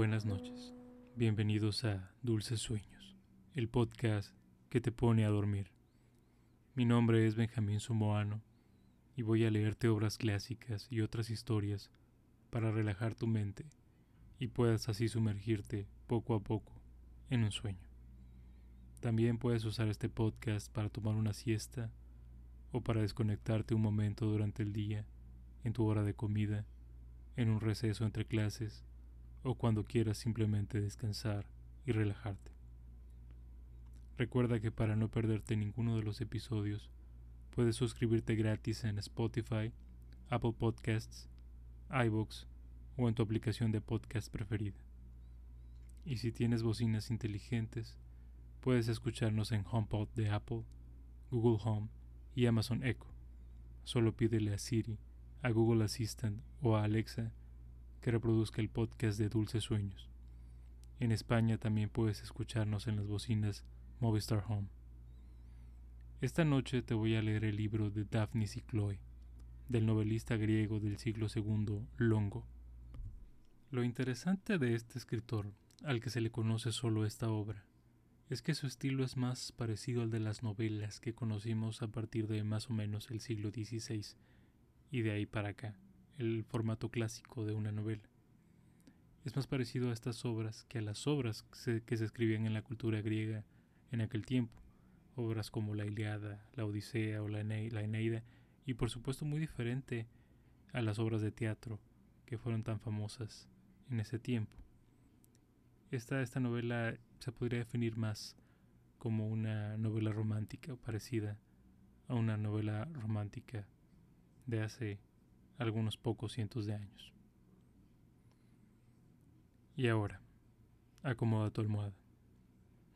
Buenas noches. Bienvenidos a Dulces Sueños, el podcast que te pone a dormir. Mi nombre es Benjamín Sumoano y voy a leerte obras clásicas y otras historias para relajar tu mente y puedas así sumergirte poco a poco en un sueño. También puedes usar este podcast para tomar una siesta o para desconectarte un momento durante el día, en tu hora de comida, en un receso entre clases o cuando quieras simplemente descansar y relajarte. Recuerda que para no perderte ninguno de los episodios, puedes suscribirte gratis en Spotify, Apple Podcasts, iBooks o en tu aplicación de podcast preferida. Y si tienes bocinas inteligentes, puedes escucharnos en HomePod de Apple, Google Home y Amazon Echo. Solo pídele a Siri, a Google Assistant o a Alexa que reproduzca el podcast de Dulces Sueños. En España también puedes escucharnos en las bocinas Movistar Home. Esta noche te voy a leer el libro de Daphnis y Chloe, del novelista griego del siglo II Longo. Lo interesante de este escritor, al que se le conoce solo esta obra, es que su estilo es más parecido al de las novelas que conocimos a partir de más o menos el siglo XVI y de ahí para acá el formato clásico de una novela. Es más parecido a estas obras que a las obras que se, escribían en la cultura griega en aquel tiempo, obras como la Iliada, la Odisea o la, Eneida, y por supuesto muy diferente a las obras de teatro que fueron tan famosas en ese tiempo. Esta, esta novela se podría definir más como una novela romántica o parecida a una novela romántica de hace algunos pocos cientos de años. Y ahora, acomoda tu almohada.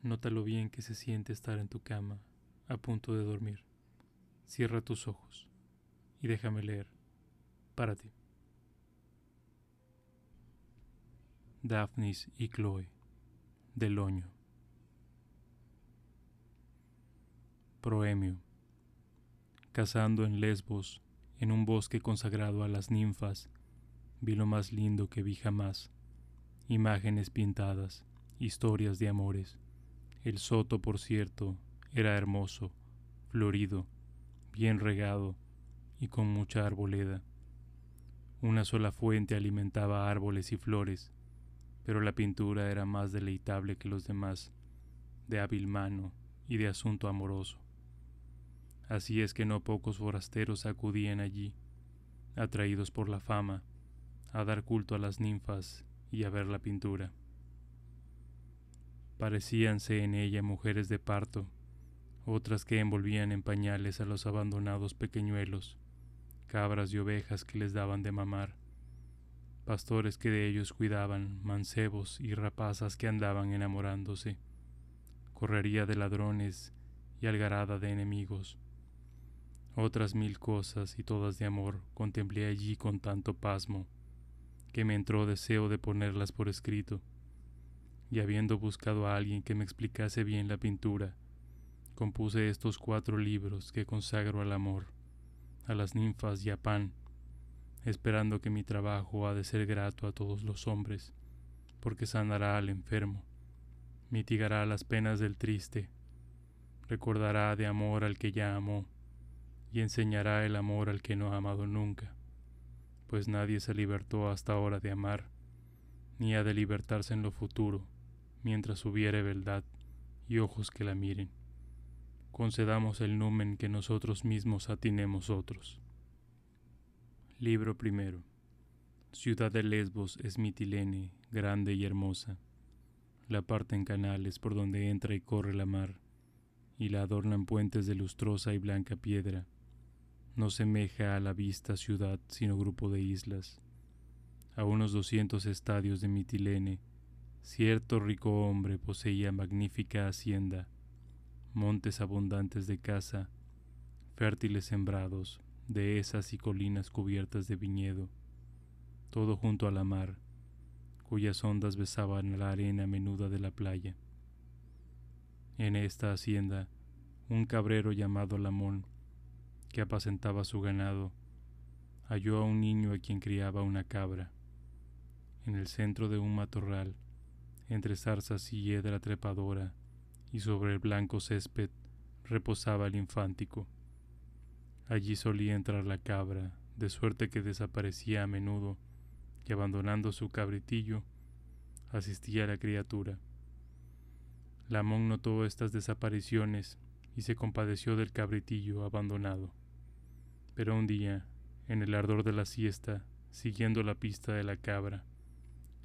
Nota lo bien que se siente estar en tu cama, a punto de dormir. Cierra tus ojos y déjame leer para ti. Daphnis y Chloe, del Oño. Proemio. Cazando en Lesbos, en un bosque consagrado a las ninfas, vi lo más lindo que vi jamás. Imágenes pintadas, historias de amores. El soto, por cierto, era hermoso, florido, bien regado y con mucha arboleda. Una sola fuente alimentaba árboles y flores, pero la pintura era más deleitable que los demás, de hábil mano y de asunto amoroso. Así es que no pocos forasteros acudían allí, atraídos por la fama, a dar culto a las ninfas y a ver la pintura. Parecíanse en ella mujeres de parto, otras que envolvían en pañales a los abandonados pequeñuelos, cabras y ovejas que les daban de mamar, pastores que de ellos cuidaban, mancebos y rapazas que andaban enamorándose, correría de ladrones y algarada de enemigos otras mil cosas y todas de amor contemplé allí con tanto pasmo, que me entró deseo de ponerlas por escrito, y habiendo buscado a alguien que me explicase bien la pintura, compuse estos cuatro libros que consagro al amor, a las ninfas y a Pan, esperando que mi trabajo ha de ser grato a todos los hombres, porque sanará al enfermo, mitigará las penas del triste, recordará de amor al que ya amó, y enseñará el amor al que no ha amado nunca, pues nadie se libertó hasta ahora de amar, ni ha de libertarse en lo futuro, mientras hubiere verdad y ojos que la miren. Concedamos el numen que nosotros mismos atinemos otros. Libro primero. Ciudad de Lesbos es Mitilene, grande y hermosa. La parte en canales por donde entra y corre la mar, y la adornan puentes de lustrosa y blanca piedra no semeja a la vista ciudad, sino grupo de islas. A unos doscientos estadios de Mitilene, cierto rico hombre poseía magnífica hacienda, montes abundantes de caza, fértiles sembrados, dehesas y colinas cubiertas de viñedo, todo junto a la mar, cuyas ondas besaban la arena menuda de la playa. En esta hacienda, un cabrero llamado Lamón que apacentaba su ganado, halló a un niño a quien criaba una cabra. en el centro de un matorral, entre zarzas y hiedra trepadora, y sobre el blanco césped reposaba el infántico. Allí solía entrar la cabra, de suerte que desaparecía a menudo, y abandonando su cabritillo, asistía a la criatura. Lamón notó estas desapariciones y se compadeció del cabritillo abandonado. Pero un día, en el ardor de la siesta, siguiendo la pista de la cabra,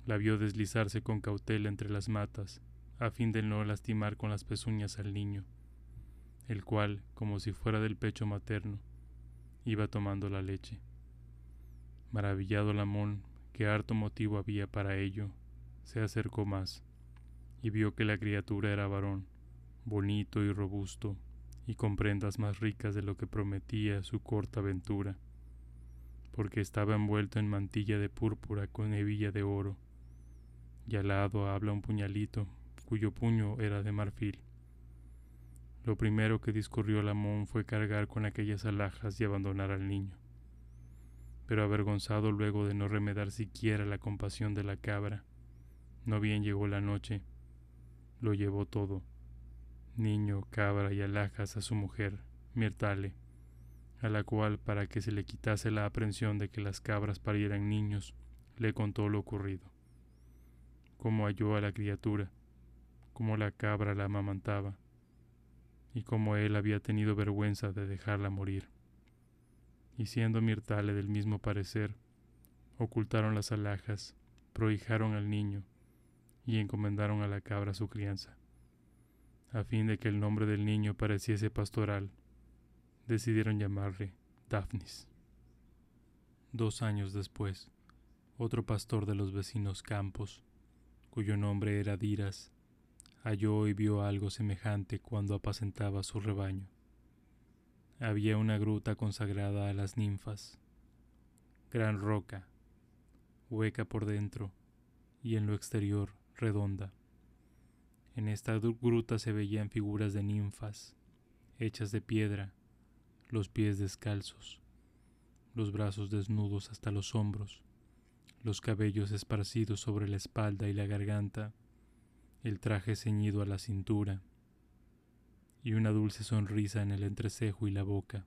la vio deslizarse con cautela entre las matas, a fin de no lastimar con las pezuñas al niño, el cual, como si fuera del pecho materno, iba tomando la leche. Maravillado Lamón, que harto motivo había para ello, se acercó más y vio que la criatura era varón, bonito y robusto, y con prendas más ricas de lo que prometía su corta aventura, porque estaba envuelto en mantilla de púrpura con hebilla de oro, y al lado habla un puñalito, cuyo puño era de marfil. Lo primero que discurrió Lamón fue cargar con aquellas alhajas y abandonar al niño. Pero avergonzado luego de no remedar siquiera la compasión de la cabra, no bien llegó la noche, lo llevó todo, niño, cabra y alhajas a su mujer, Mirtale, a la cual, para que se le quitase la aprensión de que las cabras parieran niños, le contó lo ocurrido, cómo halló a la criatura, cómo la cabra la amamantaba, y cómo él había tenido vergüenza de dejarla morir. Y siendo Mirtale del mismo parecer, ocultaron las alhajas, prohijaron al niño, y encomendaron a la cabra su crianza. A fin de que el nombre del niño pareciese pastoral, decidieron llamarle Daphnis. Dos años después, otro pastor de los vecinos campos, cuyo nombre era Diras, halló y vio algo semejante cuando apacentaba su rebaño. Había una gruta consagrada a las ninfas, gran roca, hueca por dentro y en lo exterior redonda. En esta gruta se veían figuras de ninfas, hechas de piedra, los pies descalzos, los brazos desnudos hasta los hombros, los cabellos esparcidos sobre la espalda y la garganta, el traje ceñido a la cintura, y una dulce sonrisa en el entrecejo y la boca.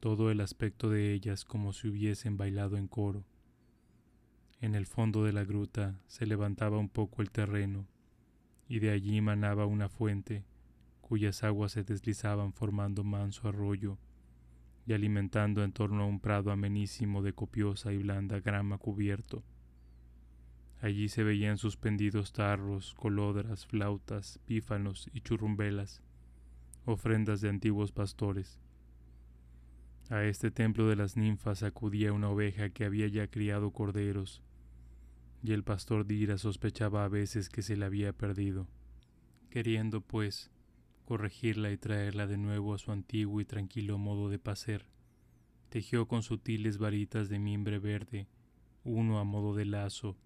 Todo el aspecto de ellas como si hubiesen bailado en coro. En el fondo de la gruta se levantaba un poco el terreno, y de allí manaba una fuente, cuyas aguas se deslizaban formando manso arroyo y alimentando en torno a un prado amenísimo de copiosa y blanda grama cubierto. Allí se veían suspendidos tarros, colodras, flautas, pífanos y churrumbelas, ofrendas de antiguos pastores. A este templo de las ninfas acudía una oveja que había ya criado corderos, y el pastor Dira sospechaba a veces que se la había perdido. Queriendo, pues, corregirla y traerla de nuevo a su antiguo y tranquilo modo de pacer, tejió con sutiles varitas de mimbre verde, uno a modo de lazo,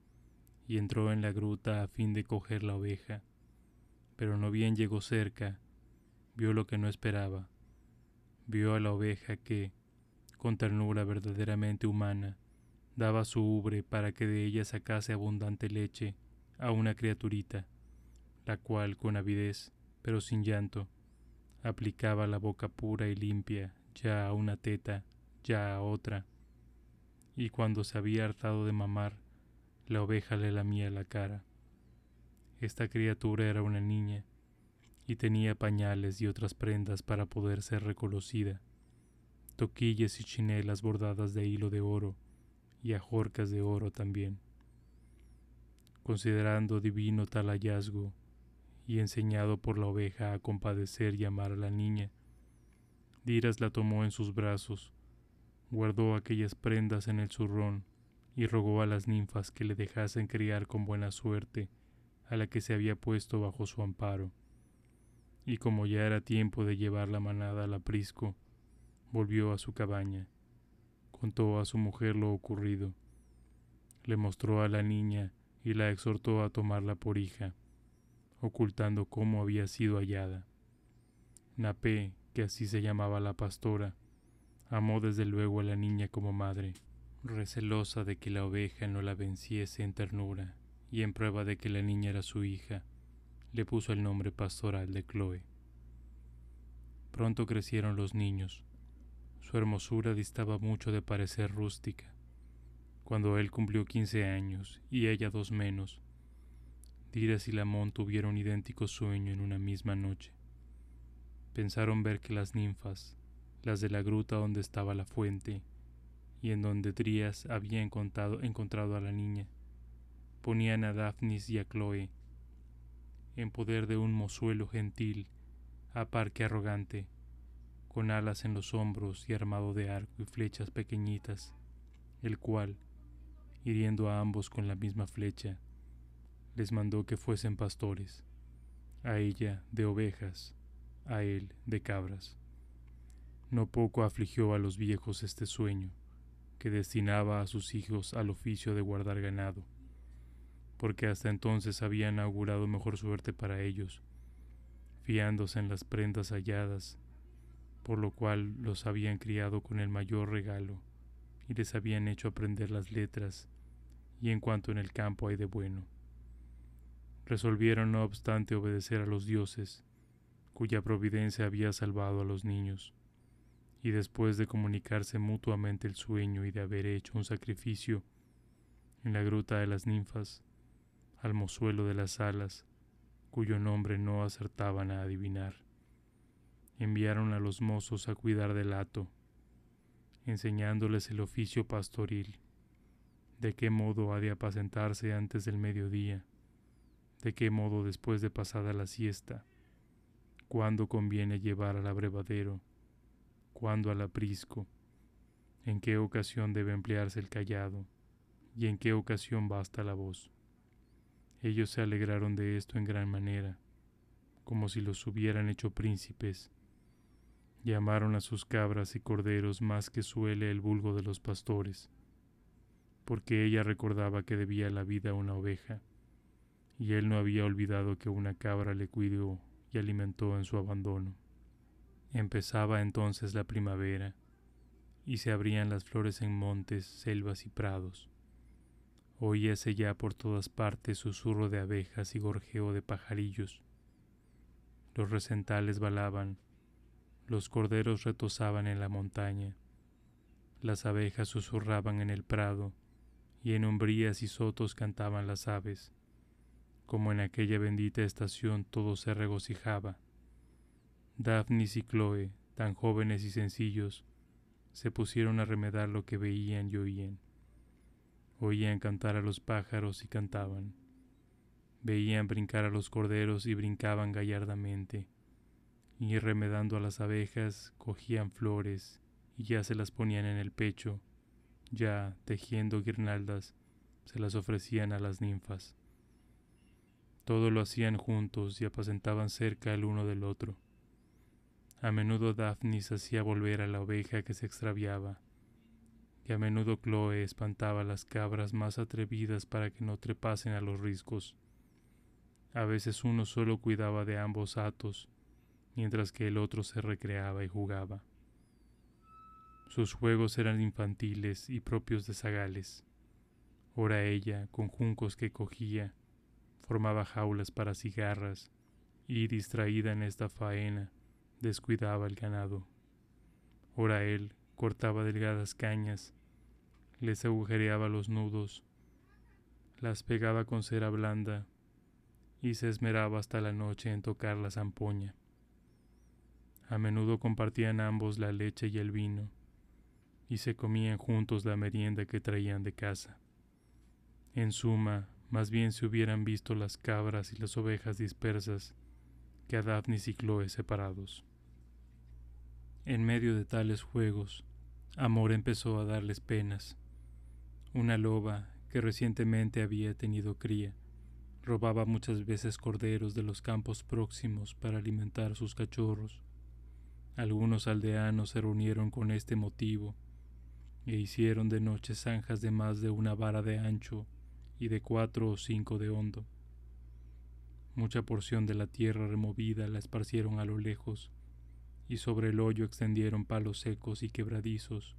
y entró en la gruta a fin de coger la oveja. Pero no bien llegó cerca, vio lo que no esperaba. Vio a la oveja que, con ternura verdaderamente humana, daba su ubre para que de ella sacase abundante leche a una criaturita, la cual con avidez, pero sin llanto, aplicaba la boca pura y limpia ya a una teta, ya a otra, y cuando se había hartado de mamar, la oveja le lamía la cara. Esta criatura era una niña, y tenía pañales y otras prendas para poder ser reconocida, toquillas y chinelas bordadas de hilo de oro, y ajorcas de oro también. Considerando divino tal hallazgo, y enseñado por la oveja a compadecer y amar a la niña, Diras la tomó en sus brazos, guardó aquellas prendas en el zurrón y rogó a las ninfas que le dejasen criar con buena suerte a la que se había puesto bajo su amparo. Y como ya era tiempo de llevar la manada al aprisco, volvió a su cabaña contó a su mujer lo ocurrido. Le mostró a la niña y la exhortó a tomarla por hija, ocultando cómo había sido hallada. Napé, que así se llamaba la pastora, amó desde luego a la niña como madre, Recelosa de que la oveja no la venciese en ternura y en prueba de que la niña era su hija, le puso el nombre pastoral de Chloe. Pronto crecieron los niños. Su hermosura distaba mucho de parecer rústica. Cuando él cumplió quince años y ella dos menos, Diras y Lamón tuvieron idéntico sueño en una misma noche. Pensaron ver que las ninfas, las de la gruta donde estaba la fuente, y en donde Drías había encontrado, encontrado a la niña, ponían a Daphnis y a Chloe en poder de un mozuelo gentil, a parque arrogante, con alas en los hombros y armado de arco y flechas pequeñitas, el cual, hiriendo a ambos con la misma flecha, les mandó que fuesen pastores, a ella de ovejas, a él de cabras. No poco afligió a los viejos este sueño, que destinaba a sus hijos al oficio de guardar ganado, porque hasta entonces habían augurado mejor suerte para ellos, fiándose en las prendas halladas, por lo cual los habían criado con el mayor regalo y les habían hecho aprender las letras y en cuanto en el campo hay de bueno. Resolvieron no obstante obedecer a los dioses, cuya providencia había salvado a los niños, y después de comunicarse mutuamente el sueño y de haber hecho un sacrificio en la gruta de las ninfas, al mozuelo de las alas, cuyo nombre no acertaban a adivinar, enviaron a los mozos a cuidar del hato, enseñándoles el oficio pastoril, de qué modo ha de apacentarse antes del mediodía, de qué modo después de pasada la siesta, cuándo conviene llevar al abrevadero, cuándo al aprisco, en qué ocasión debe emplearse el callado y en qué ocasión basta la voz. Ellos se alegraron de esto en gran manera, como si los hubieran hecho príncipes. Llamaron a sus cabras y corderos más que suele el vulgo de los pastores, porque ella recordaba que debía la vida a una oveja y él no había olvidado que una cabra le cuidó y alimentó en su abandono. Empezaba entonces la primavera, y se abrían las flores en montes, selvas y prados. Oíase ya por todas partes susurro de abejas y gorjeo de pajarillos. Los recentales balaban, los corderos retozaban en la montaña, las abejas susurraban en el prado, y en umbrías y sotos cantaban las aves como en aquella bendita estación todo se regocijaba. Daphnis y Chloe, tan jóvenes y sencillos, se pusieron a remedar lo que veían y oían. Oían cantar a los pájaros y cantaban. Veían brincar a los corderos y brincaban gallardamente. Y remedando a las abejas, cogían flores y ya se las ponían en el pecho, ya, tejiendo guirnaldas, se las ofrecían a las ninfas. Todo lo hacían juntos y apacentaban cerca el uno del otro. A menudo Daphnis hacía volver a la oveja que se extraviaba, y a menudo Chloe espantaba a las cabras más atrevidas para que no trepasen a los riscos. A veces uno solo cuidaba de ambos atos, mientras que el otro se recreaba y jugaba. Sus juegos eran infantiles y propios de zagales. Ora ella, con juncos que cogía, formaba jaulas para cigarras y, distraída en esta faena, descuidaba el ganado. Ora él cortaba delgadas cañas, les agujereaba los nudos, las pegaba con cera blanda y se esmeraba hasta la noche en tocar la zampoña. A menudo compartían ambos la leche y el vino, y se comían juntos la merienda que traían de casa. En suma, más bien se hubieran visto las cabras y las ovejas dispersas que a Daphnis y Chloe separados. En medio de tales juegos, Amor empezó a darles penas. Una loba, que recientemente había tenido cría, robaba muchas veces corderos de los campos próximos para alimentar sus cachorros. Algunos aldeanos se reunieron con este motivo e hicieron de noche zanjas de más de una vara de ancho y de cuatro o cinco de hondo. Mucha porción de la tierra removida la esparcieron a lo lejos, y sobre el hoyo extendieron palos secos y quebradizos,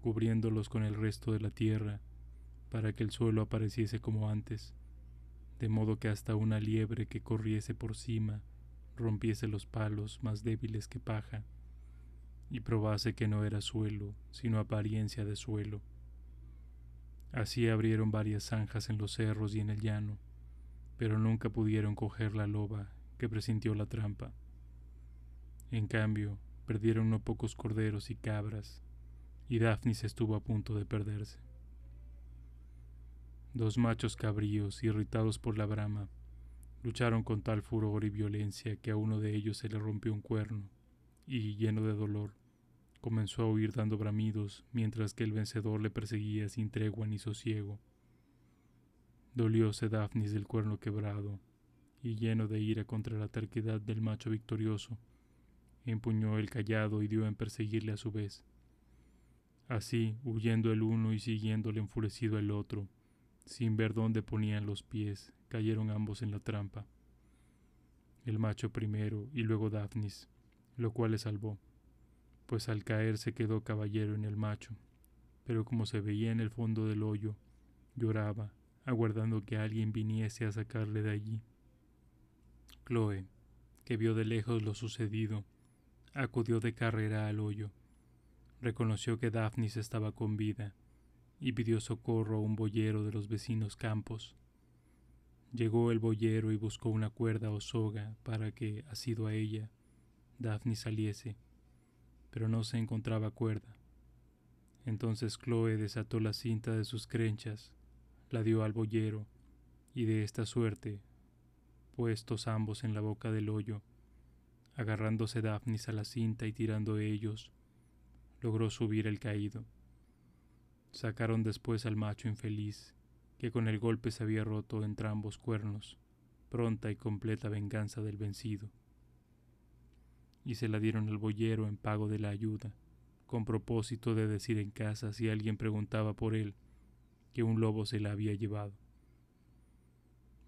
cubriéndolos con el resto de la tierra, para que el suelo apareciese como antes, de modo que hasta una liebre que corriese por cima rompiese los palos más débiles que paja, y probase que no era suelo, sino apariencia de suelo. Así abrieron varias zanjas en los cerros y en el llano, pero nunca pudieron coger la loba que presintió la trampa. En cambio, perdieron no pocos corderos y cabras, y Daphnis estuvo a punto de perderse. Dos machos cabríos, irritados por la brama, lucharon con tal furor y violencia que a uno de ellos se le rompió un cuerno, y, lleno de dolor, comenzó a huir dando bramidos, mientras que el vencedor le perseguía sin tregua ni sosiego. Dolióse Daphnis del cuerno quebrado, y lleno de ira contra la terquedad del macho victorioso, empuñó el callado y dio en perseguirle a su vez. Así, huyendo el uno y siguiéndole enfurecido el otro, sin ver dónde ponían los pies, cayeron ambos en la trampa. El macho primero y luego Daphnis, lo cual le salvó, pues al caer se quedó caballero en el macho, pero como se veía en el fondo del hoyo, lloraba, aguardando que alguien viniese a sacarle de allí. Chloe, que vio de lejos lo sucedido, acudió de carrera al hoyo. Reconoció que Daphnis estaba con vida y pidió socorro a un boyero de los vecinos campos. Llegó el boyero y buscó una cuerda o soga para que, asido a ella, Daphnis saliese, pero no se encontraba cuerda. Entonces Chloe desató la cinta de sus crenchas, la dio al boyero, y de esta suerte, puestos ambos en la boca del hoyo, agarrándose Daphnis a la cinta y tirando ellos, logró subir el caído. Sacaron después al macho infeliz, que con el golpe se había roto entrambos cuernos, pronta y completa venganza del vencido. Y se la dieron al boyero en pago de la ayuda, con propósito de decir en casa si alguien preguntaba por él, que un lobo se la había llevado.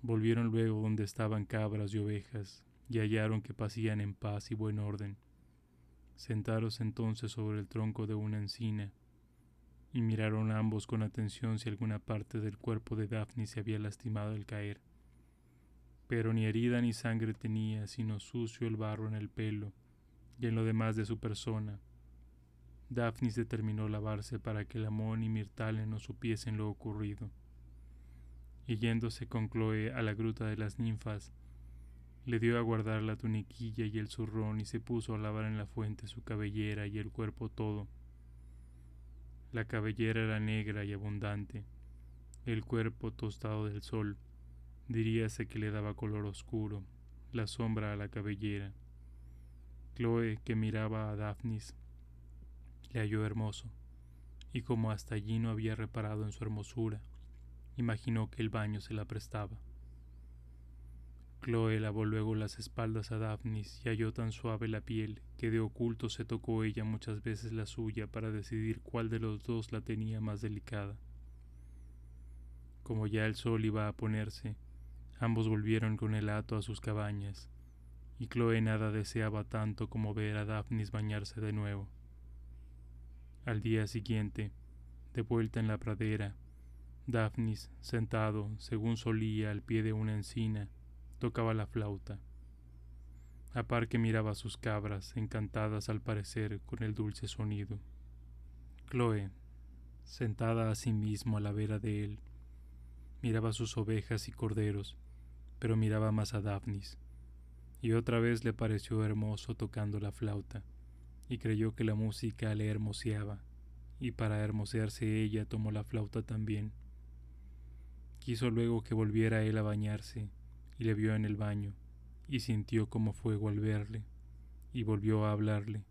Volvieron luego donde estaban cabras y ovejas, y hallaron que pasían en paz y buen orden. Sentaros entonces sobre el tronco de una encina, y miraron ambos con atención si alguna parte del cuerpo de Daphne se había lastimado al caer. Pero ni herida ni sangre tenía, sino sucio el barro en el pelo y en lo demás de su persona. Daphnis determinó lavarse para que Lamón y Mirtale no supiesen lo ocurrido. Y yéndose con Chloe a la gruta de las ninfas, le dio a guardar la tuniquilla y el zurrón y se puso a lavar en la fuente su cabellera y el cuerpo todo. La cabellera era negra y abundante, el cuerpo tostado del sol, diríase que le daba color oscuro, la sombra a la cabellera. Chloe, que miraba a Daphnis, le halló hermoso, y como hasta allí no había reparado en su hermosura, imaginó que el baño se la prestaba. Chloe lavó luego las espaldas a Daphnis y halló tan suave la piel que de oculto se tocó ella muchas veces la suya para decidir cuál de los dos la tenía más delicada. Como ya el sol iba a ponerse, ambos volvieron con el hato a sus cabañas, y Chloe nada deseaba tanto como ver a Daphnis bañarse de nuevo. Al día siguiente, de vuelta en la pradera, Daphnis, sentado, según solía, al pie de una encina, tocaba la flauta. A par que miraba sus cabras, encantadas al parecer con el dulce sonido. Chloe, sentada a sí mismo a la vera de él, miraba sus ovejas y corderos, pero miraba más a Daphnis, y otra vez le pareció hermoso tocando la flauta, y creyó que la música le hermoseaba, y para hermosearse ella tomó la flauta también. Quiso luego que volviera él a bañarse, y le vio en el baño, y sintió como fuego al verle, y volvió a hablarle,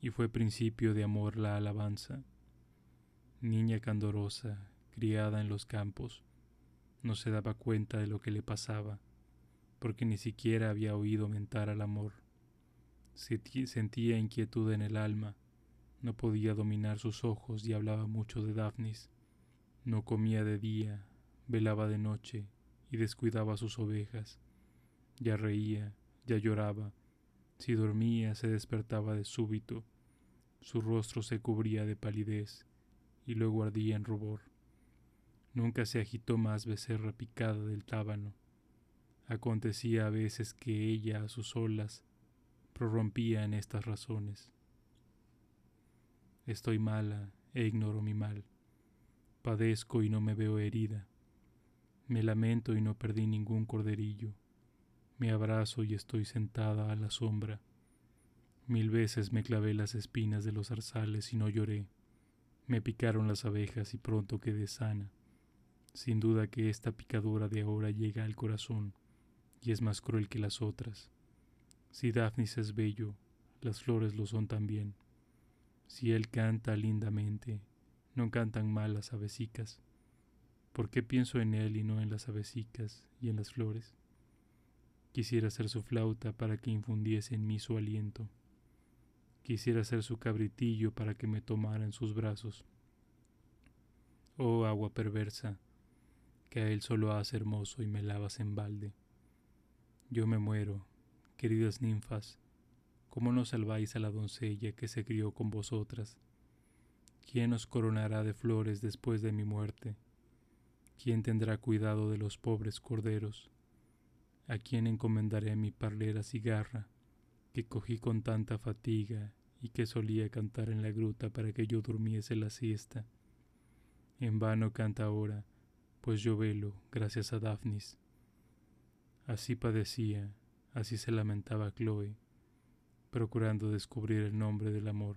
y fue principio de amor la alabanza. Niña candorosa, criada en los campos, no se daba cuenta de lo que le pasaba, porque ni siquiera había oído mentar al amor. Sentía inquietud en el alma, no podía dominar sus ojos y hablaba mucho de Daphnis. No comía de día, velaba de noche y descuidaba sus ovejas. Ya reía, ya lloraba. Si dormía se despertaba de súbito. Su rostro se cubría de palidez y luego ardía en rubor. Nunca se agitó más becerra picada del tábano. Acontecía a veces que ella a sus olas prorrompía en estas razones. Estoy mala e ignoro mi mal. Padezco y no me veo herida. Me lamento y no perdí ningún corderillo. Me abrazo y estoy sentada a la sombra. Mil veces me clavé las espinas de los zarzales y no lloré. Me picaron las abejas y pronto quedé sana. Sin duda que esta picadura de ahora llega al corazón y es más cruel que las otras. Si Daphnis es bello, las flores lo son también. Si él canta lindamente, no cantan mal las avesicas. ¿Por qué pienso en él y no en las avesicas y en las flores? Quisiera ser su flauta para que infundiese en mí su aliento. Quisiera ser su cabritillo para que me tomara en sus brazos. Oh agua perversa, que a él solo hace hermoso y me lavas en balde. Yo me muero, queridas ninfas, ¿cómo no salváis a la doncella que se crió con vosotras? ¿Quién os coronará de flores después de mi muerte? ¿Quién tendrá cuidado de los pobres corderos? ¿A quién encomendaré mi parlera cigarra, que cogí con tanta fatiga y que solía cantar en la gruta para que yo durmiese la siesta? En vano canta ahora, pues yo velo, gracias a Daphnis. Así padecía, así se lamentaba Chloe, procurando descubrir el nombre del amor.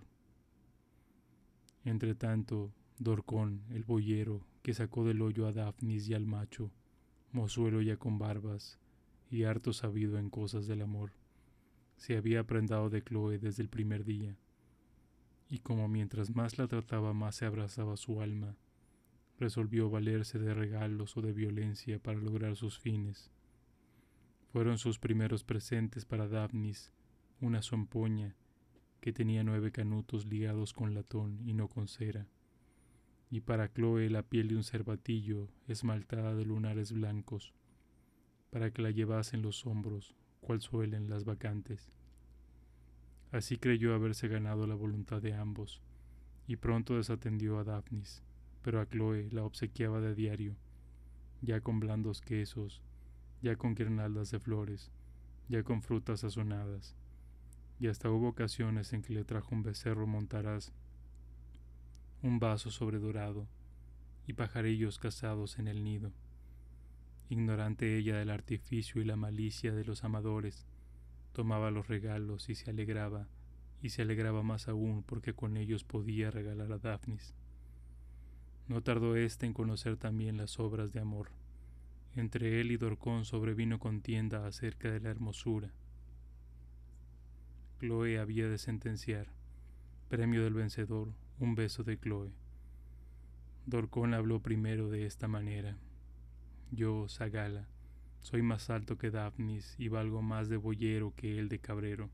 Entre tanto, Dorcón, el boyero, que sacó del hoyo a Daphnis y al macho, mozuelo ya con barbas, y harto sabido en cosas del amor, se había prendado de Chloe desde el primer día, y como mientras más la trataba más se abrazaba su alma, resolvió valerse de regalos o de violencia para lograr sus fines. Fueron sus primeros presentes para Daphnis una zompoña que tenía nueve canutos ligados con latón y no con cera, y para Chloe la piel de un cervatillo esmaltada de lunares blancos, para que la llevase en los hombros, cual suelen las vacantes. Así creyó haberse ganado la voluntad de ambos, y pronto desatendió a Daphnis pero a Chloe la obsequiaba de diario, ya con blandos quesos, ya con guirnaldas de flores, ya con frutas sazonadas, y hasta hubo ocasiones en que le trajo un becerro montaraz, un vaso sobredorado y pajarillos cazados en el nido. Ignorante ella del artificio y la malicia de los amadores, tomaba los regalos y se alegraba, y se alegraba más aún porque con ellos podía regalar a Daphnis. No tardó éste en conocer también las obras de amor. Entre él y Dorcón sobrevino contienda acerca de la hermosura. Chloe había de sentenciar, premio del vencedor, un beso de Chloe. Dorcón habló primero de esta manera. Yo, Sagala, soy más alto que Daphnis y valgo más de boyero que él de cabrero,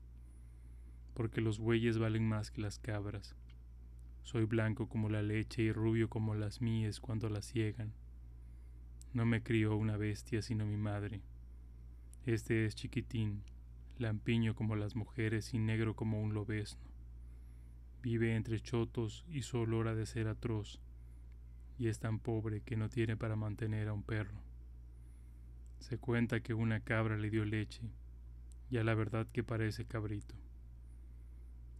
porque los bueyes valen más que las cabras soy blanco como la leche y rubio como las mías cuando las ciegan. No me crió una bestia sino mi madre. Este es chiquitín, lampiño como las mujeres y negro como un lobesno. Vive entre chotos y su olor de ser atroz, y es tan pobre que no tiene para mantener a un perro. Se cuenta que una cabra le dio leche, y a la verdad que parece cabrito.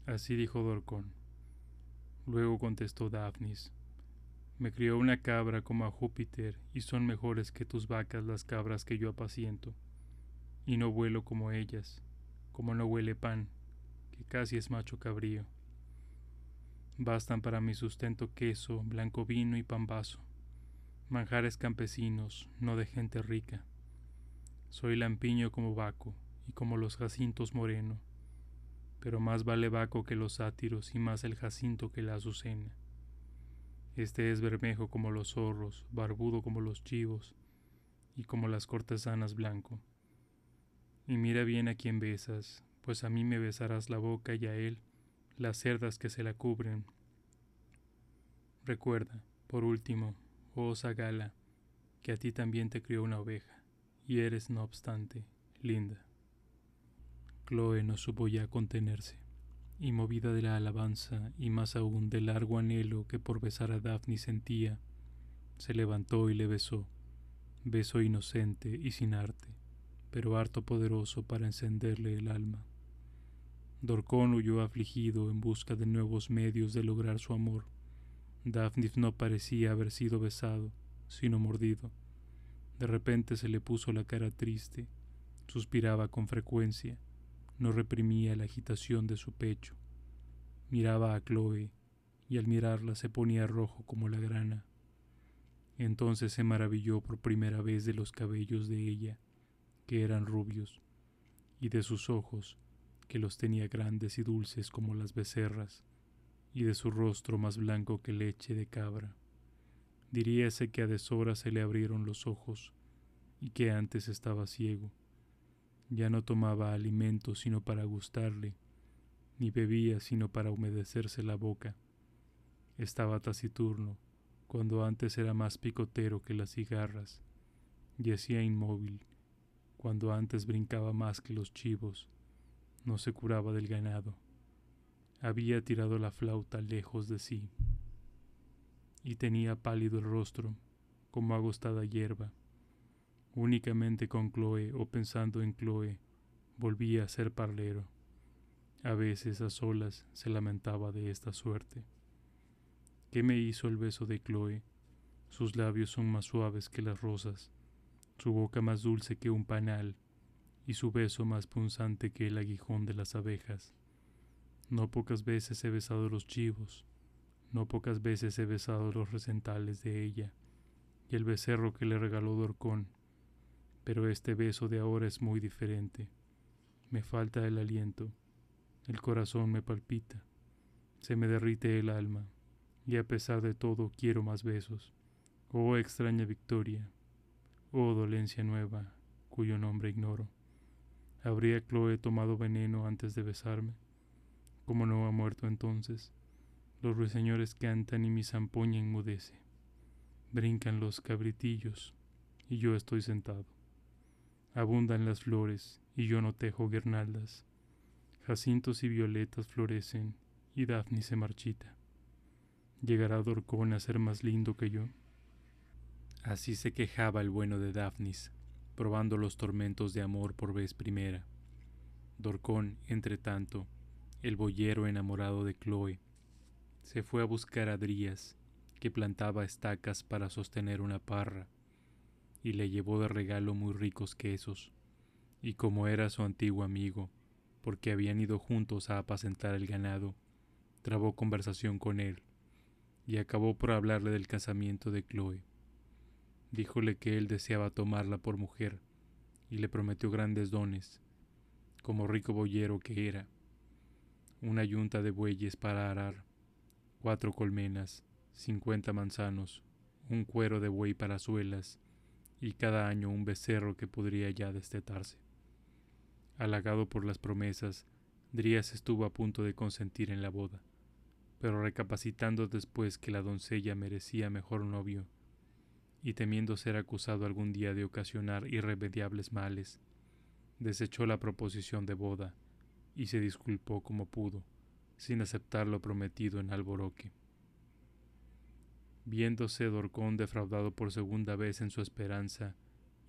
Así dijo Dorcón. Luego contestó Daphnis, me crió una cabra como a Júpiter, y son mejores que tus vacas las cabras que yo apaciento, y no vuelo como ellas, como no huele pan, que casi es macho cabrío. Bastan para mi sustento queso, blanco vino y pambazo, manjares campesinos, no de gente rica. Soy lampiño como Baco, y como los jacintos moreno, pero más vale Baco que los sátiros y más el jacinto que la azucena. Este es bermejo como los zorros, barbudo como los chivos, y como las cortesanas blanco. Y mira bien a quien besas, pues a mí me besarás la boca y a él las cerdas que se la cubren. Recuerda, por último, oh Sagala, que a ti también te crió una oveja, y eres, no obstante, linda. Chloe no supo ya contenerse. y movida de la alabanza y más aún del largo anhelo que por besar a Daphne sentía, se levantó y le besó, beso inocente y sin arte, pero harto poderoso para encenderle el alma. Dorcón huyó afligido en busca de nuevos medios de lograr su amor. Daphne no parecía haber sido besado, sino mordido. De repente se le puso la cara triste, suspiraba con frecuencia, no reprimía la agitación de su pecho. Miraba a Chloe y al mirarla se ponía rojo como la grana. Entonces se maravilló por primera vez de los cabellos de ella, que eran rubios, y de sus ojos, que los tenía grandes y dulces como las becerras, y de su rostro más blanco que leche de cabra. Diríase que a deshora se le abrieron los ojos, y que antes estaba ciego. Ya no tomaba alimento sino para gustarle, ni bebía sino para humedecerse la boca. Estaba taciturno, cuando antes era más picotero que las cigarras, y hacía inmóvil, cuando antes brincaba más que los chivos, no se curaba del ganado. Había tirado la flauta lejos de sí, y tenía pálido el rostro, como agostada hierba Únicamente con Chloe o pensando en Chloe volvía a ser parlero. A veces a solas se lamentaba de esta suerte. ¿Qué me hizo el beso de Chloe? Sus labios son más suaves que las rosas, su boca más dulce que un panal, y su beso más punzante que el aguijón de las abejas. No pocas veces he besado los chivos, no pocas veces he besado los recentales de ella, y el becerro que le regaló Dorcón pero este beso de ahora es muy diferente. Me falta el aliento, el corazón me palpita, se me derrite el alma, y a pesar de todo quiero más besos. Oh extraña victoria, oh dolencia nueva, cuyo nombre ignoro. ¿Habría Chloe tomado veneno antes de besarme? ¿Cómo no ha muerto entonces? Los ruiseñores cantan y mi zampoña enmudece. Brincan los cabritillos y yo estoy sentado. Abundan las flores y yo no tejo guirnaldas. Jacintos y violetas florecen y Daphne se marchita. ¿Llegará Dorcón a ser más lindo que yo? Así se quejaba el bueno de Daphnis, probando los tormentos de amor por vez primera. Dorcón, entre tanto, el boyero enamorado de Chloe, se fue a buscar a Drías, que plantaba estacas para sostener una parra, y le llevó de regalo muy ricos quesos, y como era su antiguo amigo, porque habían ido juntos a apacentar el ganado, trabó conversación con él, y acabó por hablarle del casamiento de Chloe. Díjole que él deseaba tomarla por mujer, y le prometió grandes dones, como rico boyero que era, una yunta de bueyes para arar, cuatro colmenas, cincuenta manzanos, un cuero de buey para suelas, y cada año un becerro que podría ya destetarse. Halagado por las promesas, Drías estuvo a punto de consentir en la boda, pero recapacitando después que la doncella merecía mejor novio, y temiendo ser acusado algún día de ocasionar irremediables males, desechó la proposición de boda y se disculpó como pudo, sin aceptar lo prometido en Alboroque. Viéndose Dorcón defraudado por segunda vez en su esperanza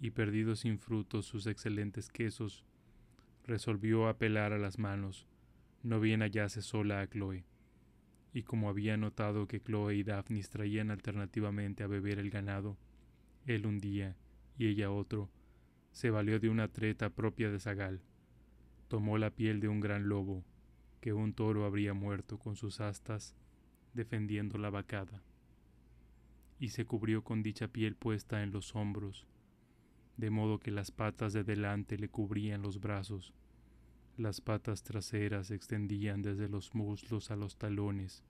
y perdido sin frutos sus excelentes quesos, resolvió apelar a las manos, no bien hallase sola a Chloe. Y como había notado que Chloe y Daphnis traían alternativamente a beber el ganado, él un día y ella otro, se valió de una treta propia de Zagal. Tomó la piel de un gran lobo, que un toro habría muerto con sus astas, defendiendo la vacada y se cubrió con dicha piel puesta en los hombros, de modo que las patas de delante le cubrían los brazos, las patas traseras se extendían desde los muslos a los talones,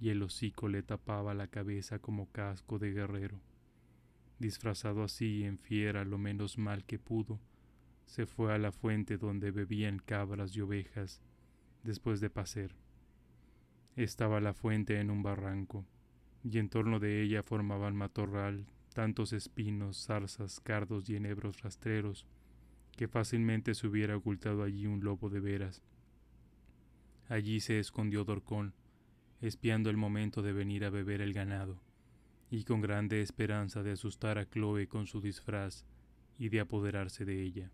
y el hocico le tapaba la cabeza como casco de guerrero. Disfrazado así en fiera lo menos mal que pudo, se fue a la fuente donde bebían cabras y ovejas después de pacer. Estaba la fuente en un barranco, y en torno de ella formaban matorral tantos espinos, zarzas, cardos y enebros rastreros, que fácilmente se hubiera ocultado allí un lobo de veras. Allí se escondió Dorcón, espiando el momento de venir a beber el ganado, y con grande esperanza de asustar a Chloe con su disfraz y de apoderarse de ella.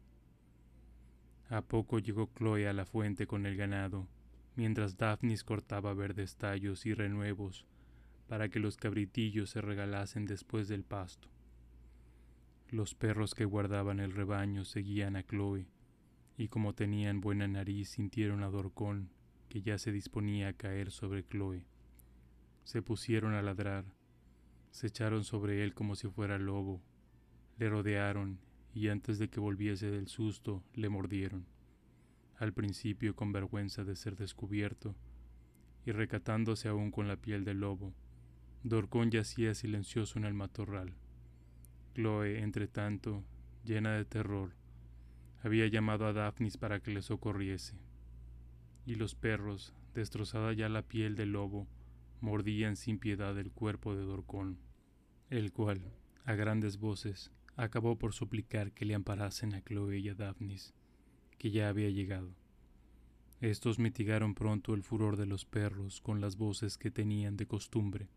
A poco llegó Chloe a la fuente con el ganado, mientras Daphnis cortaba verdes tallos y renuevos para que los cabritillos se regalasen después del pasto. Los perros que guardaban el rebaño seguían a Chloe, y como tenían buena nariz sintieron a Dorcón, que ya se disponía a caer sobre Chloe. Se pusieron a ladrar, se echaron sobre él como si fuera lobo, le rodearon y antes de que volviese del susto le mordieron, al principio con vergüenza de ser descubierto, y recatándose aún con la piel del lobo, Dorcón yacía silencioso en el matorral. Chloe, entre tanto, llena de terror, había llamado a Daphnis para que le socorriese. Y los perros, destrozada ya la piel del lobo, mordían sin piedad el cuerpo de Dorcón, el cual, a grandes voces, acabó por suplicar que le amparasen a Chloe y a Daphnis, que ya había llegado. Estos mitigaron pronto el furor de los perros con las voces que tenían de costumbre.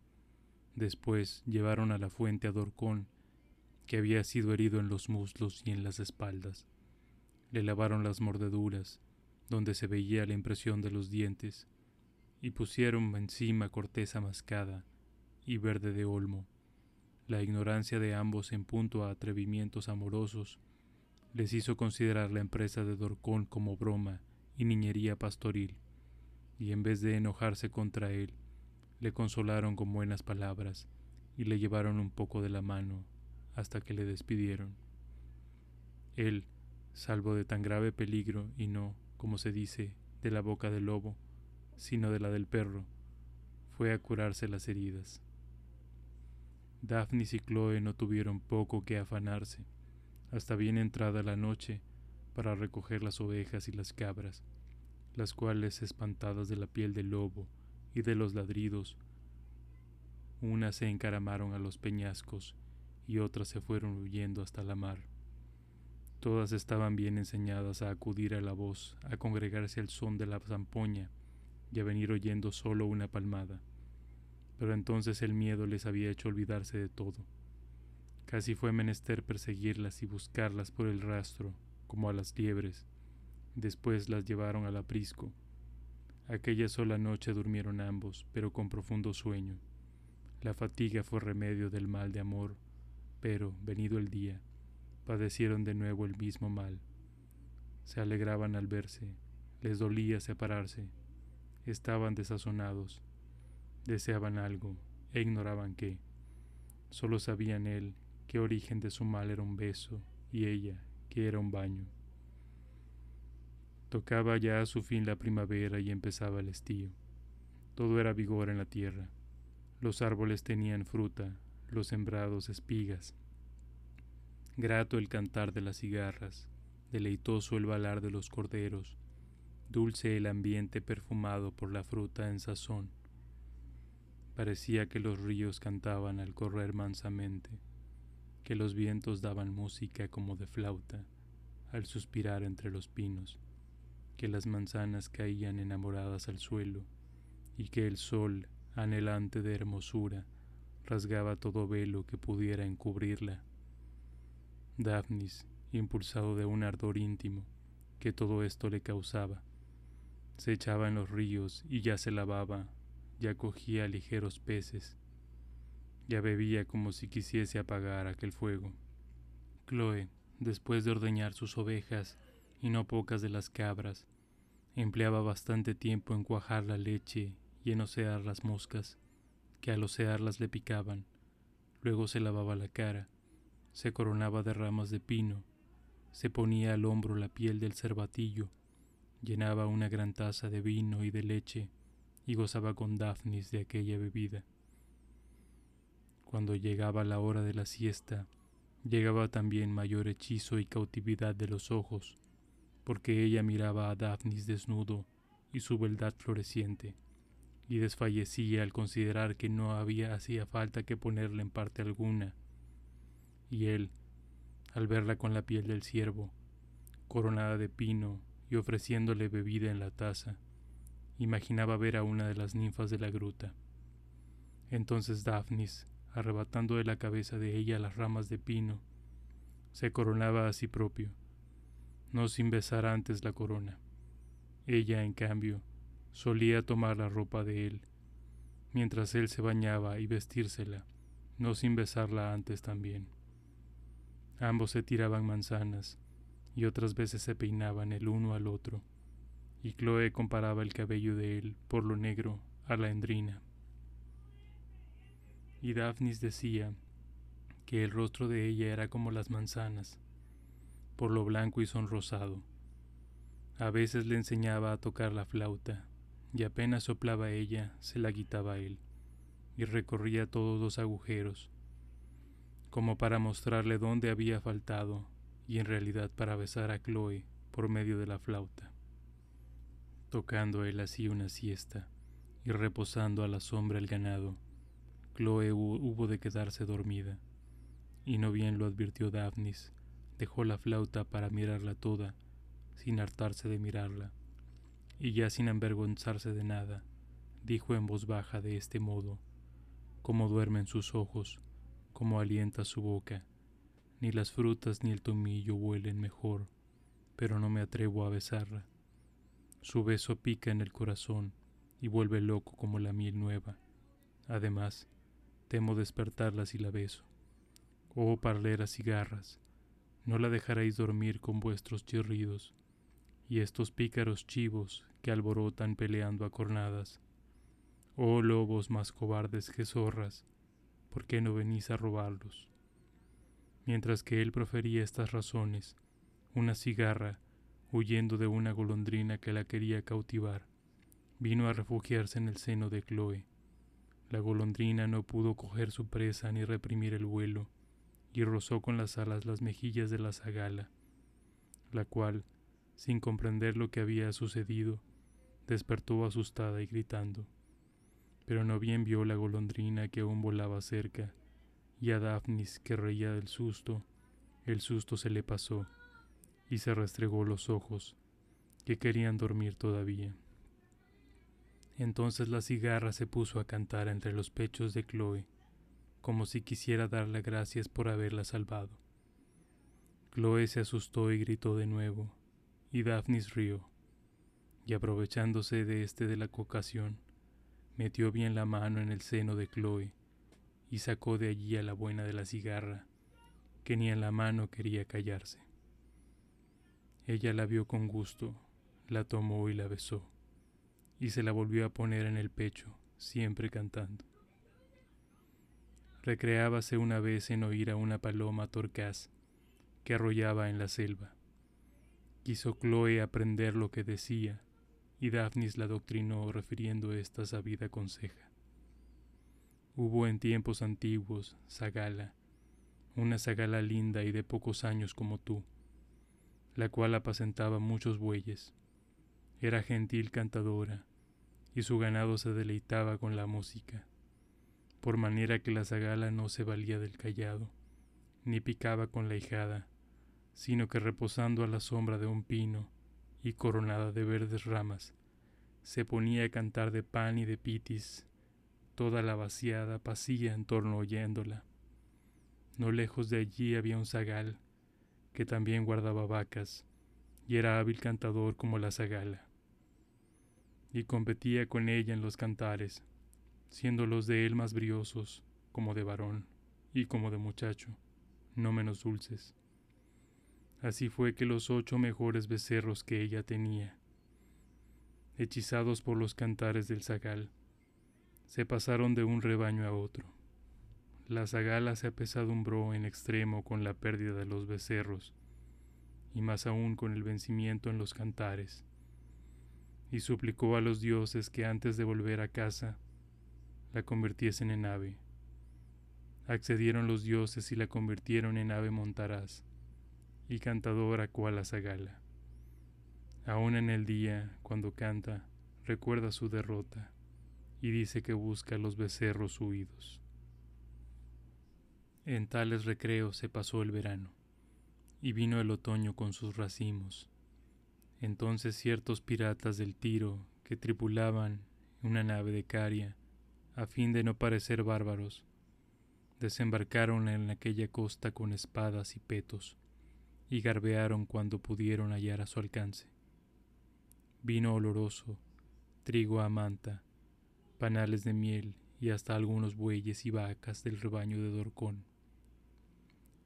Después llevaron a la fuente a Dorcón que había sido herido en los muslos y en las espaldas. Le lavaron las mordeduras, donde se veía la impresión de los dientes, y pusieron encima corteza mascada y verde de olmo. La ignorancia de ambos en punto a atrevimientos amorosos les hizo considerar la empresa de Dorcón como broma y niñería pastoril, y en vez de enojarse contra él, le consolaron con buenas palabras y le llevaron un poco de la mano hasta que le despidieron. Él, salvo de tan grave peligro y no, como se dice, de la boca del lobo, sino de la del perro, fue a curarse las heridas. Daphnis y Chloe no tuvieron poco que afanarse, hasta bien entrada la noche, para recoger las ovejas y las cabras, las cuales, espantadas de la piel del lobo y de los ladridos, unas se encaramaron a los peñascos y otras se fueron huyendo hasta la mar. Todas estaban bien enseñadas a acudir a la voz, a congregarse al son de la zampoña y a venir oyendo solo una palmada. Pero entonces el miedo les había hecho olvidarse de todo. Casi fue menester perseguirlas y buscarlas por el rastro, como a las liebres. Después las llevaron al aprisco. Aquella sola noche durmieron ambos, pero con profundo sueño. La fatiga fue remedio del mal de amor pero, venido el día, padecieron de nuevo el mismo mal. Se alegraban al verse, les dolía separarse, estaban desazonados, deseaban algo e ignoraban qué. Solo sabían él que origen de su mal era un beso y ella que era un baño. Tocaba ya a su fin la primavera y empezaba el estío. Todo era vigor en la tierra. Los árboles tenían fruta, los sembrados espigas. Grato el cantar de las cigarras, deleitoso el balar de los corderos, dulce el ambiente perfumado por la fruta en sazón. Parecía que los ríos cantaban al correr mansamente, que los vientos daban música como de flauta al suspirar entre los pinos, que las manzanas caían enamoradas al suelo y que el sol, anhelante de hermosura, rasgaba todo velo que pudiera encubrirla. Daphnis, impulsado de un ardor íntimo que todo esto le causaba, se echaba en los ríos y ya se lavaba, ya cogía ligeros peces, ya bebía como si quisiese apagar aquel fuego. Chloe, después de ordeñar sus ovejas y no pocas de las cabras, empleaba bastante tiempo en cuajar la leche y en osear las moscas que al osearlas le picaban. Luego se lavaba la cara, se coronaba de ramas de pino, se ponía al hombro la piel del cervatillo, llenaba una gran taza de vino y de leche y gozaba con Daphnis de aquella bebida. Cuando llegaba la hora de la siesta, llegaba también mayor hechizo y cautividad de los ojos, porque ella miraba a Daphnis desnudo y su beldad floreciente y desfallecía al considerar que no había hacía falta que ponerle en parte alguna. Y él, al verla con la piel del ciervo, coronada de pino y ofreciéndole bebida en la taza, imaginaba ver a una de las ninfas de la gruta. Entonces Daphnis, arrebatando de la cabeza de ella las ramas de pino, se coronaba a sí propio, no sin besar antes la corona. Ella, en cambio, solía tomar la ropa de él, mientras él se bañaba y vestírsela, no sin besarla antes también. Ambos se tiraban manzanas, y otras veces se peinaban el uno al otro, y Chloe comparaba el cabello de él por lo negro a la endrina y Daphnis decía que el rostro de ella era como las manzanas, por lo blanco y sonrosado. A veces le enseñaba a tocar la flauta, y apenas soplaba ella, se la quitaba él, y recorría todos los agujeros, como para mostrarle dónde había faltado, y en realidad para besar a Chloe por medio de la flauta, tocando él así una siesta, y reposando a la sombra el ganado, Chloe hubo de quedarse dormida, y no bien lo advirtió Daphnis, dejó la flauta para mirarla toda, sin hartarse de mirarla, y ya sin avergonzarse de nada, dijo en voz baja de este modo, como duermen sus ojos, como alienta su boca, ni las frutas ni el tomillo huelen mejor, pero no me atrevo a besarla. Su beso pica en el corazón y vuelve loco como la miel nueva. Además, temo despertarla si la beso. Oh parleras y garras, no la dejaréis dormir con vuestros chirridos, y estos pícaros chivos que alborotan peleando a cornadas. Oh lobos más cobardes que zorras, ¿por qué no venís a robarlos? Mientras que él profería estas razones, una cigarra, huyendo de una golondrina que la quería cautivar, vino a refugiarse en el seno de Chloe la golondrina no pudo coger su presa ni reprimir el vuelo, y rozó con las alas las mejillas de la zagala, la cual, sin comprender lo que había sucedido, despertó asustada y gritando. Pero no bien vio la golondrina que aún volaba cerca, y a Daphnis que reía del susto, el susto se le pasó, y se restregó los ojos, que querían dormir todavía. Entonces la cigarra se puso a cantar entre los pechos de Chloe, como si quisiera darle gracias por haberla salvado. Chloe se asustó y gritó de nuevo, y Daphnis rió, y aprovechándose de este de la ocasión, metió bien la mano en el seno de Chloe y sacó de allí a la buena de la cigarra, que ni en la mano quería callarse. Ella la vio con gusto, la tomó y la besó y se la volvió a poner en el pecho, siempre cantando. Recreábase una vez en oír a una paloma torcaz que arrollaba en la selva. Quiso Chloe aprender lo que decía, y Daphnis la doctrinó refiriendo esta sabida conseja. Hubo en tiempos antiguos Zagala, una Zagala linda y de pocos años como tú, la cual apacentaba muchos bueyes. Era gentil cantadora, y su ganado se deleitaba con la música, por manera que la zagala no se valía del callado, ni picaba con la hijada, sino que reposando a la sombra de un pino y coronada de verdes ramas, se ponía a cantar de pan y de pitis, toda la vaciada pasía en torno oyéndola. No lejos de allí había un zagal, que también guardaba vacas, y era hábil cantador como la zagala y competía con ella en los cantares, siendo los de él más briosos, como de varón y como de muchacho, no menos dulces. Así fue que los ocho mejores becerros que ella tenía, hechizados por los cantares del zagal, se pasaron de un rebaño a otro. La zagala se apesadumbró en extremo con la pérdida de los becerros, y más aún con el vencimiento en los cantares y suplicó a los dioses que antes de volver a casa la convirtiesen en ave. Accedieron los dioses y la convirtieron en ave montaraz y cantadora cual a zagala. Aún en el día, cuando canta, recuerda su derrota y dice que busca los becerros huidos. En tales recreos se pasó el verano, y vino el otoño con sus racimos, entonces ciertos piratas del Tiro, que tripulaban una nave de Caria, a fin de no parecer bárbaros, desembarcaron en aquella costa con espadas y petos, y garbearon cuando pudieron hallar a su alcance. Vino oloroso, trigo a manta, panales de miel y hasta algunos bueyes y vacas del rebaño de Dorcón.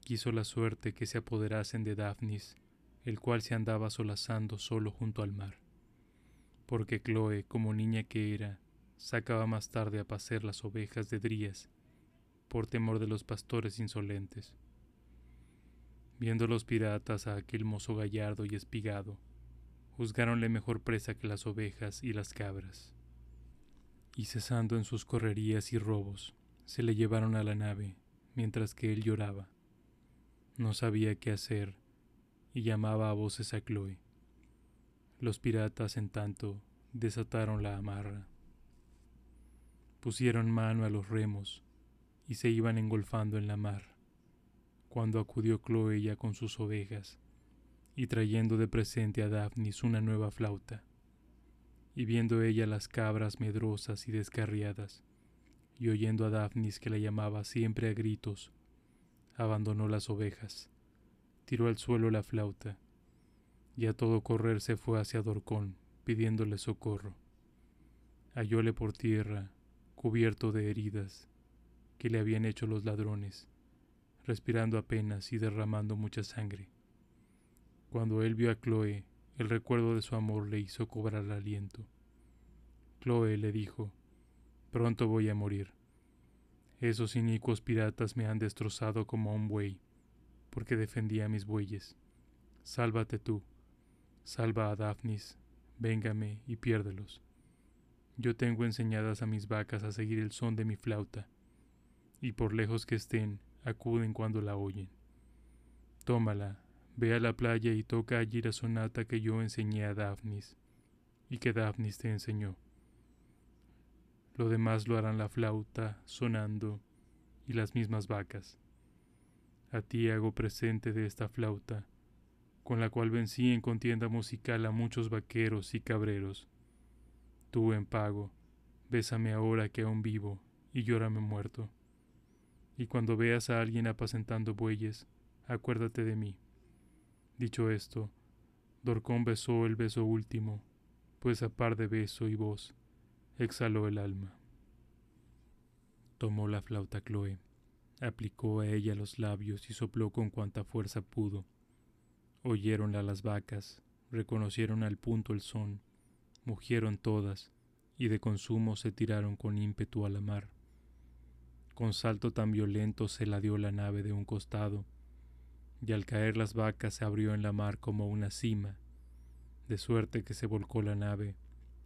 Quiso la suerte que se apoderasen de Daphnis, el cual se andaba solazando solo junto al mar, porque Chloe, como niña que era, sacaba más tarde a pacer las ovejas de Drías, por temor de los pastores insolentes. Viendo los piratas a aquel mozo gallardo y espigado, juzgáronle mejor presa que las ovejas y las cabras y cesando en sus correrías y robos, se le llevaron a la nave, mientras que él lloraba. No sabía qué hacer y llamaba a voces a Chloe. Los piratas, en tanto, desataron la amarra. Pusieron mano a los remos y se iban engolfando en la mar, cuando acudió Chloe ya con sus ovejas y trayendo de presente a Daphnis una nueva flauta y viendo ella las cabras medrosas y descarriadas, y oyendo a Daphnis que la llamaba siempre a gritos, abandonó las ovejas, tiró al suelo la flauta, y a todo correr se fue hacia Dorcón, pidiéndole socorro. Hallóle por tierra, cubierto de heridas que le habían hecho los ladrones, respirando apenas y derramando mucha sangre. Cuando él vio a Chloe, el recuerdo de su amor le hizo cobrar aliento. Chloe le dijo, Pronto voy a morir. Esos inicuos piratas me han destrozado como a un buey, porque defendía a mis bueyes. Sálvate tú, salva a Daphnis, véngame y piérdelos. Yo tengo enseñadas a mis vacas a seguir el son de mi flauta, y por lejos que estén, acuden cuando la oyen. Tómala, Ve a la playa y toca allí la sonata que yo enseñé a Daphnis y que Daphnis te enseñó. Lo demás lo harán la flauta sonando y las mismas vacas. A ti hago presente de esta flauta, con la cual vencí en contienda musical a muchos vaqueros y cabreros. Tú en pago, bésame ahora que aún vivo y llórame muerto. Y cuando veas a alguien apacentando bueyes, acuérdate de mí. Dicho esto, Dorcón besó el beso último, pues a par de beso y voz exhaló el alma. Tomó la flauta Chloe, aplicó a ella los labios y sopló con cuanta fuerza pudo. Oyéronla las vacas, reconocieron al punto el son, mugieron todas, y de consumo se tiraron con ímpetu a la mar. Con salto tan violento se la dio la nave de un costado, y al caer las vacas se abrió en la mar como una cima, de suerte que se volcó la nave,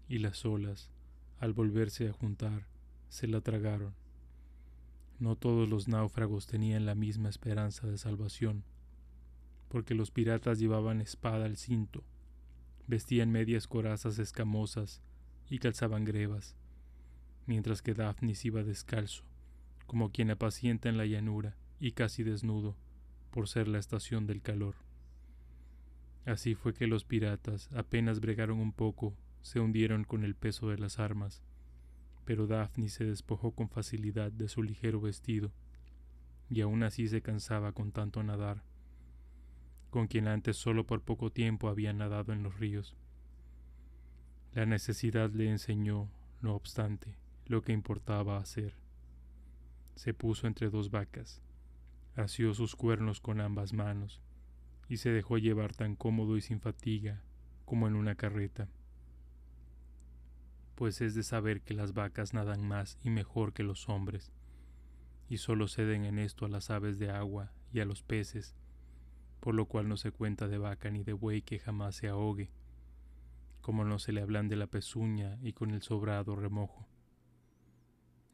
y las olas, al volverse a juntar, se la tragaron. No todos los náufragos tenían la misma esperanza de salvación, porque los piratas llevaban espada al cinto, vestían medias corazas escamosas y calzaban grebas, mientras que Daphnis iba descalzo, como quien apacienta en la llanura y casi desnudo, por ser la estación del calor. Así fue que los piratas apenas bregaron un poco, se hundieron con el peso de las armas, pero Daphne se despojó con facilidad de su ligero vestido, y aún así se cansaba con tanto nadar, con quien antes solo por poco tiempo había nadado en los ríos. La necesidad le enseñó, no obstante, lo que importaba hacer. Se puso entre dos vacas, asió sus cuernos con ambas manos y se dejó llevar tan cómodo y sin fatiga como en una carreta. Pues es de saber que las vacas nadan más y mejor que los hombres, y solo ceden en esto a las aves de agua y a los peces, por lo cual no se cuenta de vaca ni de buey que jamás se ahogue, como no se le hablan de la pezuña y con el sobrado remojo.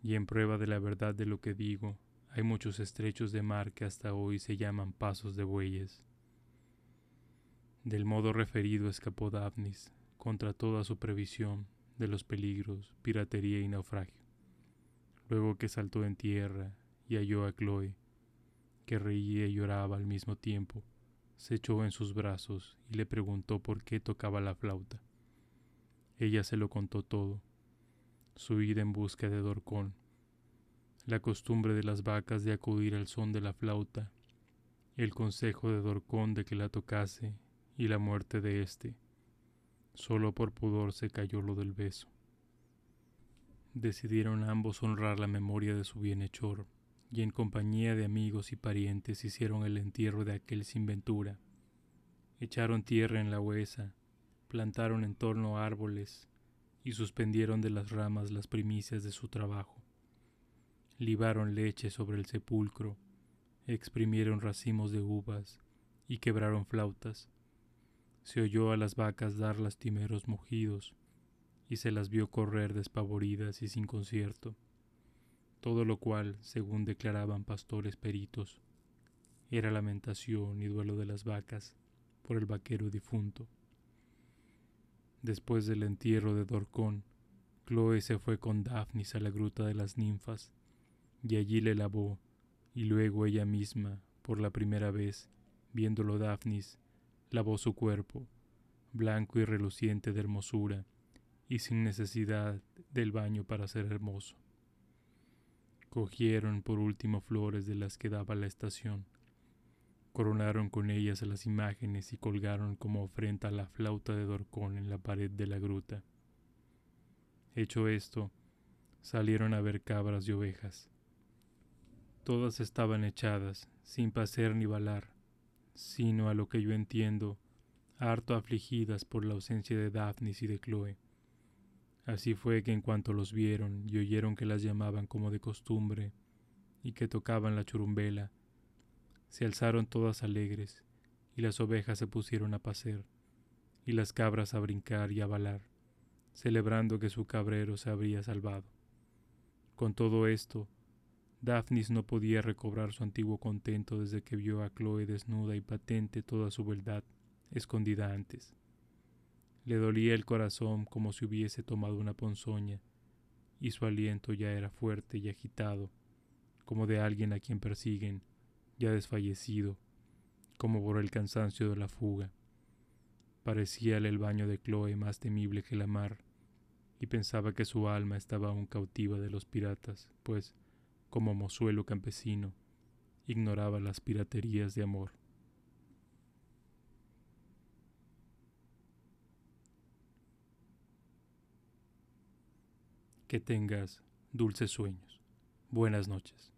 Y en prueba de la verdad de lo que digo, hay muchos estrechos de mar que hasta hoy se llaman pasos de bueyes. Del modo referido escapó Daphnis, contra toda su previsión, de los peligros, piratería y naufragio. Luego que saltó en tierra y halló a Chloe, que reía y lloraba al mismo tiempo, se echó en sus brazos y le preguntó por qué tocaba la flauta. Ella se lo contó todo, su ida en busca de Dorcón, la costumbre de las vacas de acudir al son de la flauta, el consejo de Dorcón de que la tocase y la muerte de éste. Solo por pudor se cayó lo del beso. Decidieron ambos honrar la memoria de su bienhechor, y en compañía de amigos y parientes hicieron el entierro de aquel sin ventura. Echaron tierra en la huesa, plantaron en torno árboles y suspendieron de las ramas las primicias de su trabajo. Libaron leche sobre el sepulcro, exprimieron racimos de uvas y quebraron flautas. Se oyó a las vacas dar lastimeros mugidos y se las vio correr despavoridas y sin concierto, todo lo cual, según declaraban pastores peritos, era lamentación y duelo de las vacas por el vaquero difunto. Después del entierro de Dorcón, Chloe se fue con Daphnis a la gruta de las ninfas, y allí le lavó, y luego ella misma, por la primera vez, viéndolo Daphnis, lavó su cuerpo, blanco y reluciente de hermosura, y sin necesidad del baño para ser hermoso. Cogieron por último flores de las que daba la estación, coronaron con ellas las imágenes y colgaron como ofrenda la flauta de Dorcón en la pared de la gruta. Hecho esto, salieron a ver cabras y ovejas. Todas estaban echadas, sin pacer ni balar, sino a lo que yo entiendo, harto afligidas por la ausencia de Daphnis y de Chloe. Así fue que en cuanto los vieron y oyeron que las llamaban como de costumbre y que tocaban la churumbela, se alzaron todas alegres, y las ovejas se pusieron a pacer, y las cabras a brincar y a balar, celebrando que su cabrero se habría salvado. Con todo esto, Daphnis no podía recobrar su antiguo contento desde que vio a Chloe desnuda y patente toda su beldad, escondida antes. Le dolía el corazón como si hubiese tomado una ponzoña, y su aliento ya era fuerte y agitado, como de alguien a quien persiguen, ya desfallecido, como por el cansancio de la fuga. Parecíale el baño de Chloe más temible que la mar, y pensaba que su alma estaba aún cautiva de los piratas, pues, como mozuelo campesino, ignoraba las piraterías de amor. Que tengas dulces sueños. Buenas noches.